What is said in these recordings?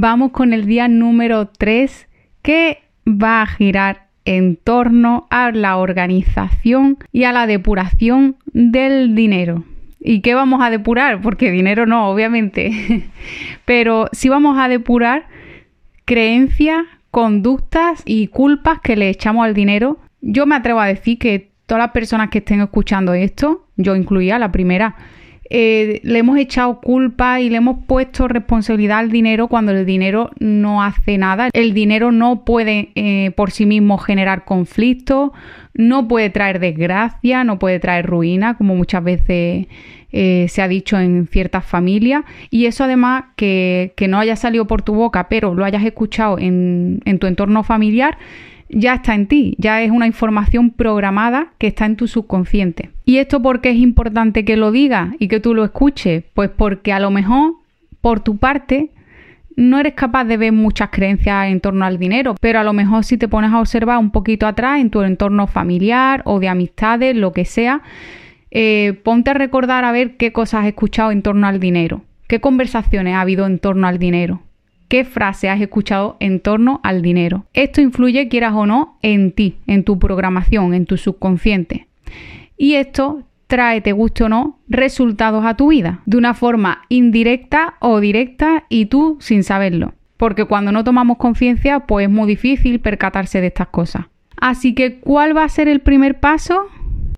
vamos con el día número 3 que va a girar en torno a la organización y a la depuración del dinero. ¿Y qué vamos a depurar? Porque dinero no, obviamente. Pero sí vamos a depurar creencias, conductas y culpas que le echamos al dinero. Yo me atrevo a decir que todas las personas que estén escuchando esto, yo incluía la primera, eh, le hemos echado culpa y le hemos puesto responsabilidad al dinero cuando el dinero no hace nada. El dinero no puede eh, por sí mismo generar conflictos, no puede traer desgracia, no puede traer ruina, como muchas veces eh, se ha dicho en ciertas familias. Y eso además que, no haya salido por tu boca, pero lo hayas escuchado en, en tu entorno familiar, ya está en ti, ya es una información programada que está en tu subconsciente. ¿Y esto por qué es importante que lo digas y que tú lo escuches? Pues porque a lo mejor por tu parte no eres capaz de ver muchas creencias en torno al dinero, pero a lo mejor si te pones a observar un poquito atrás en tu entorno familiar o de amistades, lo que sea, eh, ponte a recordar a ver qué cosas has escuchado en torno al dinero, qué conversaciones ha habido en torno al dinero, qué frase has escuchado en torno al dinero. Esto influye, quieras o no, en ti, en tu programación, en tu subconsciente. Y esto trae, te guste o no, resultados a tu vida, de una forma indirecta o directa y tú sin saberlo. Porque cuando no tomamos conciencia, pues es muy difícil percatarse de estas cosas. Así que, ¿cuál va a ser el primer paso?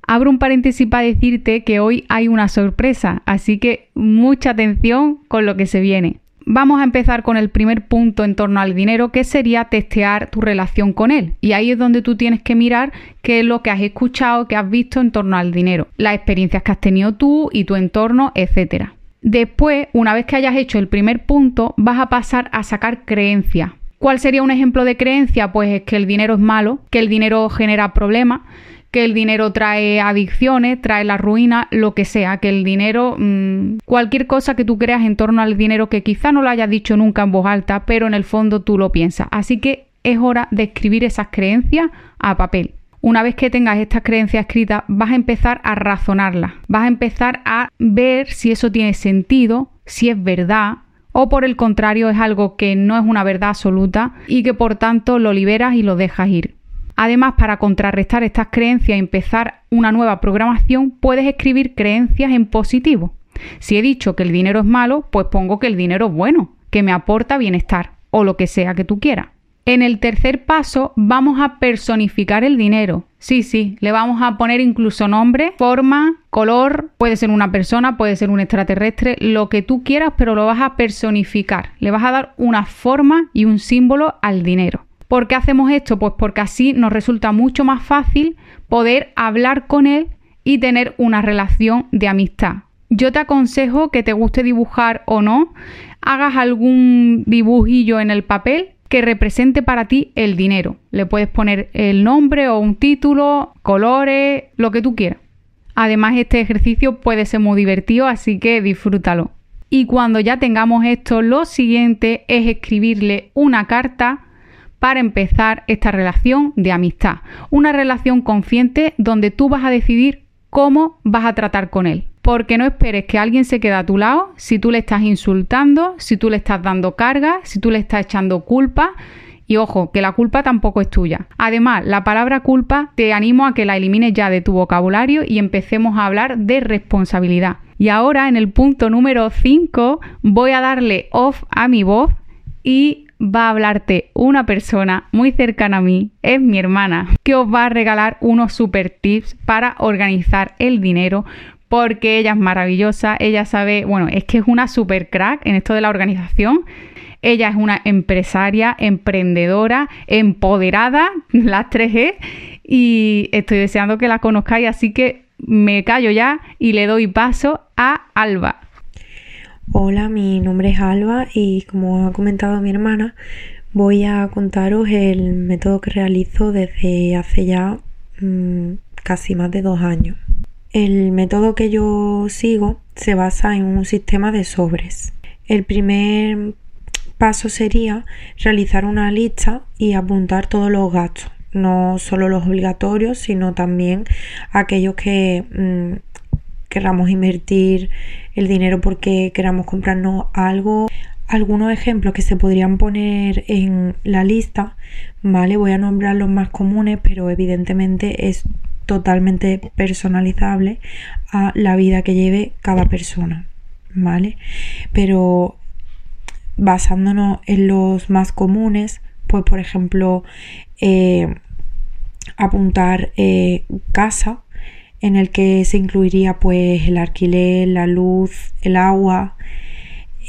Abro un paréntesis para decirte que hoy hay una sorpresa, así que mucha atención con lo que se viene. Vamos a empezar con el primer punto en torno al dinero, que sería testear tu relación con él. Y ahí es donde tú tienes que mirar qué es lo que has escuchado, qué has visto en torno al dinero, las experiencias que has tenido tú y tu entorno, etc. Después, una vez que hayas hecho el primer punto, vas a pasar a sacar creencias. ¿Cuál sería un ejemplo de creencia? Pues es que el dinero es malo, que el dinero genera problemas, que el dinero trae adicciones, trae la ruina, lo que sea, que el dinero, mm, cualquier cosa que tú creas en torno al dinero que quizá no lo hayas dicho nunca en voz alta, pero en el fondo tú lo piensas. Así que es hora de escribir esas creencias a papel. Una vez que tengas estas creencias escritas, vas a empezar a razonarlas, vas a empezar a ver si eso tiene sentido, si es verdad, o por el contrario es algo que no es una verdad absoluta y que por tanto lo liberas y lo dejas ir. Además, para contrarrestar estas creencias y empezar una nueva programación, puedes escribir creencias en positivo. Si he dicho que el dinero es malo, pues pongo que el dinero es bueno, que me aporta bienestar o lo que sea que tú quieras. En el tercer paso vamos a personificar el dinero. Sí, sí, le vamos a poner incluso nombre, forma, color, puede ser una persona, puede ser un extraterrestre, lo que tú quieras, pero lo vas a personificar. Le vas a dar una forma y un símbolo al dinero. ¿Por qué hacemos esto? Pues porque así nos resulta mucho más fácil poder hablar con él y tener una relación de amistad. Yo te aconsejo que te guste dibujar o no, hagas algún dibujillo en el papel que represente para ti el dinero. Le puedes poner el nombre o un título, colores, lo que tú quieras. Además, este ejercicio puede ser muy divertido, así que disfrútalo. Y cuando ya tengamos esto, lo siguiente es escribirle una carta para empezar esta relación de amistad. Una relación consciente donde tú vas a decidir cómo vas a tratar con él. Porque no esperes que alguien se quede a tu lado si tú le estás insultando, si tú le estás dando carga, si tú le estás echando culpa. Y ojo, que la culpa tampoco es tuya. Además, la palabra culpa te animo a que la elimines ya de tu vocabulario y empecemos a hablar de responsabilidad. Y ahora en el punto número 5 voy a darle off a mi voz y va a hablarte una persona muy cercana a mí, es mi hermana, que os va a regalar unos super tips para organizar el dinero porque ella es maravillosa, ella sabe, bueno, es que es una super crack en esto de la organización. Ella es una empresaria, emprendedora, empoderada, las 3G, y estoy deseando que la conozcáis, así que me callo ya y le doy paso a Alba. Hola, mi nombre es Alba y como ha comentado mi hermana, voy a contaros el método que realizo desde hace ya mm, casi más de dos años. El método que yo sigo se basa en un sistema de sobres. El primer paso sería realizar una lista y apuntar todos los gastos, no solo los obligatorios, sino también aquellos que mm, queramos invertir el dinero porque queramos comprarnos algo, algunos ejemplos que se podrían poner en la lista, ¿vale? Voy a nombrar los más comunes, pero evidentemente es totalmente personalizable a la vida que lleve cada persona, ¿vale? Pero basándonos en los más comunes, pues por ejemplo, eh, apuntar eh, casa, en el que se incluiría pues el alquiler, la luz, el agua,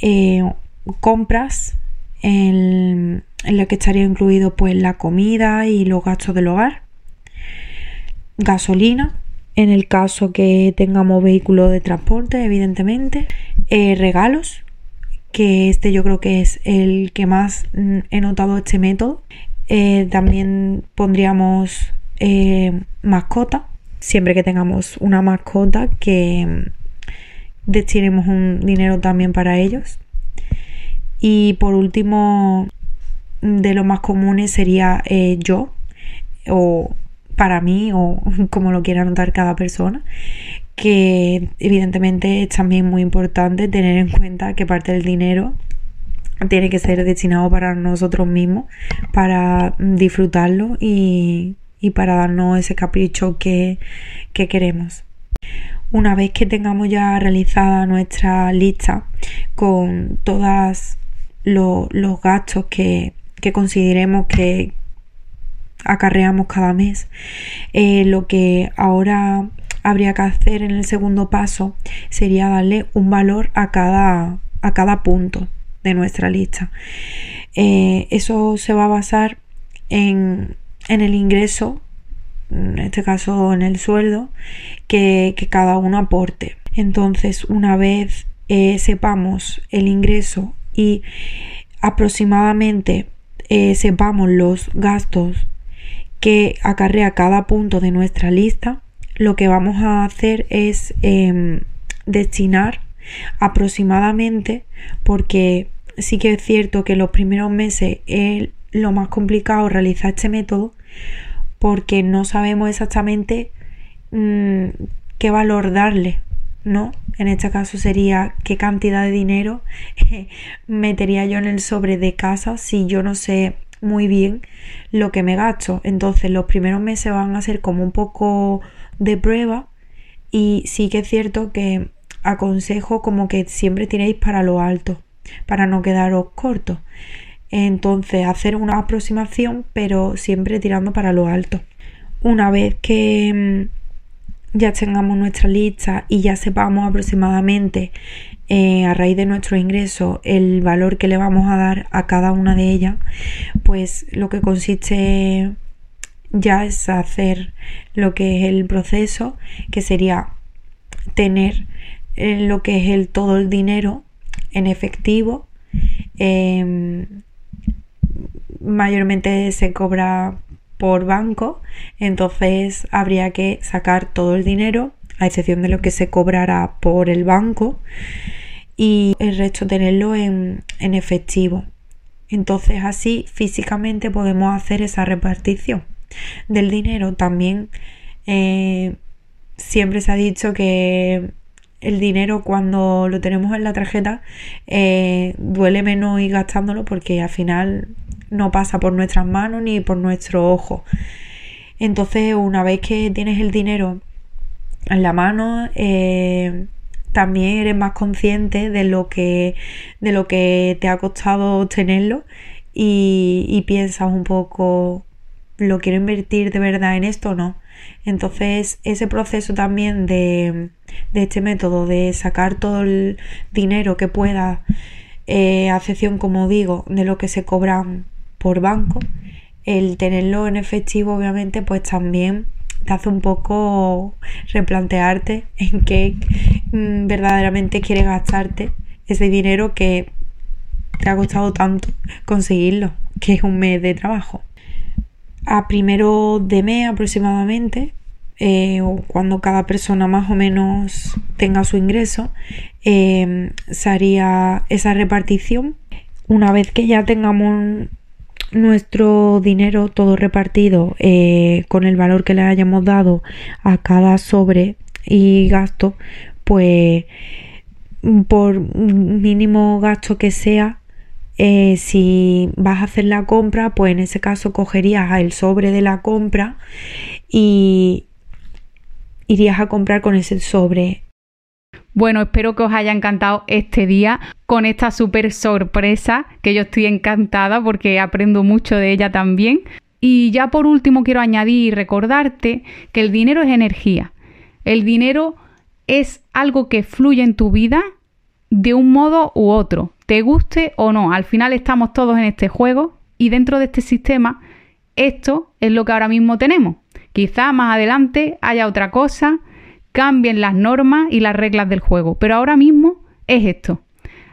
eh, compras en, en la que estaría incluido pues la comida y los gastos del hogar, gasolina, en el caso que tengamos vehículo de transporte, evidentemente, eh, regalos, que este yo creo que es el que más mm, he notado este método. Eh, también pondríamos eh, mascota, siempre que tengamos una mascota que mm, destinemos un dinero también para ellos. Y por último, de los más comunes sería yo o para mí o como lo quiera notar cada persona, que evidentemente es también muy importante tener en cuenta que parte del dinero tiene que ser destinado para nosotros mismos, para disfrutarlo y, para darnos ese capricho que, queremos. Una vez que tengamos ya realizada nuestra lista con todos los gastos que, que consideremos que, acarreamos cada mes. Eh, lo que ahora habría que hacer en el segundo paso sería darle un valor a cada, a cada punto de nuestra lista. Eh, eso se va a basar en, en, el ingreso, en este caso en el sueldo, que, cada uno aporte. Entonces, una vez eh, sepamos el ingreso y aproximadamente sepamos los gastos que acarrea cada punto de nuestra lista, lo que vamos a hacer es em, destinar aproximadamente, porque sí que es cierto que los primeros meses es lo más complicado realizar este método, porque no sabemos exactamente mm, qué valor darle, ¿no? En este caso sería qué cantidad de dinero metería yo en el sobre de casa si yo no sé muy bien lo que me gasto. Entonces los primeros meses van a ser como un poco de prueba y sí que es cierto que aconsejo como que siempre tiréis para lo alto, para no quedaros cortos. Entonces hacer una aproximación pero siempre tirando para lo alto. Una vez que mm, ya tengamos nuestra lista y ya sepamos aproximadamente eh, a raíz de nuestro ingreso el valor que le vamos a dar a cada una de ellas, pues lo que consiste ya es hacer lo que es el proceso, que sería tener eh, lo que es el todo el dinero en efectivo. Em, mayormente se cobra por banco, entonces habría que sacar todo el dinero, a excepción de lo que se cobrará por el banco y el resto tenerlo en, efectivo. Entonces así físicamente podemos hacer esa repartición del dinero. También eh, siempre se ha dicho que el dinero cuando lo tenemos en la tarjeta eh, duele menos ir gastándolo porque al final no pasa por nuestras manos ni por nuestro ojo. Entonces una vez que tienes el dinero en la mano, eh, también eres más consciente de lo que, de lo que te ha costado obtenerlo y, piensas un poco, ¿lo quiero invertir de verdad en esto o no? Entonces, ese proceso también de, este método de sacar todo el dinero que pueda, eh, a excepción, como digo, de lo que se cobran por banco, el tenerlo en efectivo, obviamente, pues también te hace un poco replantearte en qué mm, verdaderamente quieres gastarte ese dinero que te ha costado tanto conseguirlo, que es un mes de trabajo. A primero de mes aproximadamente, eh, o cuando cada persona más o menos tenga su ingreso, eh, se haría esa repartición. Una vez que ya tengamos nuestro dinero todo repartido eh, con el valor que le hayamos dado a cada sobre y gasto, pues por mínimo gasto que sea, eh, si vas a hacer la compra, pues en ese caso cogerías el sobre de la compra y irías a comprar con ese sobre. Bueno, espero que os haya encantado este día con esta súper sorpresa, que yo estoy encantada porque aprendo mucho de ella también. Y ya por último quiero añadir y recordarte que el dinero es energía. El dinero es algo que fluye en tu vida de un modo u otro, te guste o no. Al final estamos todos en este juego y dentro de este sistema esto es lo que ahora mismo tenemos. Quizá más adelante haya otra cosa, cambien las normas y las reglas del juego, pero ahora mismo es esto.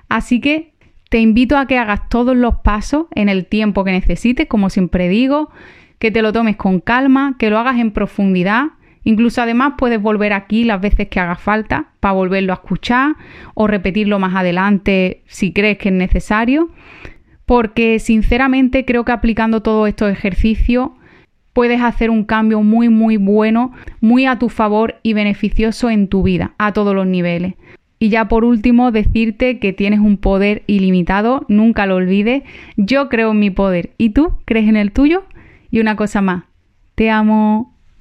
Así que te invito a que hagas todos los pasos en el tiempo que necesites, como siempre digo, que te lo tomes con calma, que lo hagas en profundidad. Incluso además puedes volver aquí las veces que haga falta para volverlo a escuchar o repetirlo más adelante si crees que es necesario. Porque sinceramente creo que aplicando todos estos ejercicios puedes hacer un cambio muy muy bueno, muy a tu favor y beneficioso en tu vida, a todos los niveles. Y ya por último, decirte que tienes un poder ilimitado, nunca lo olvides. Yo creo en mi poder. ¿Y tú crees en el tuyo? Y una cosa más, te amo.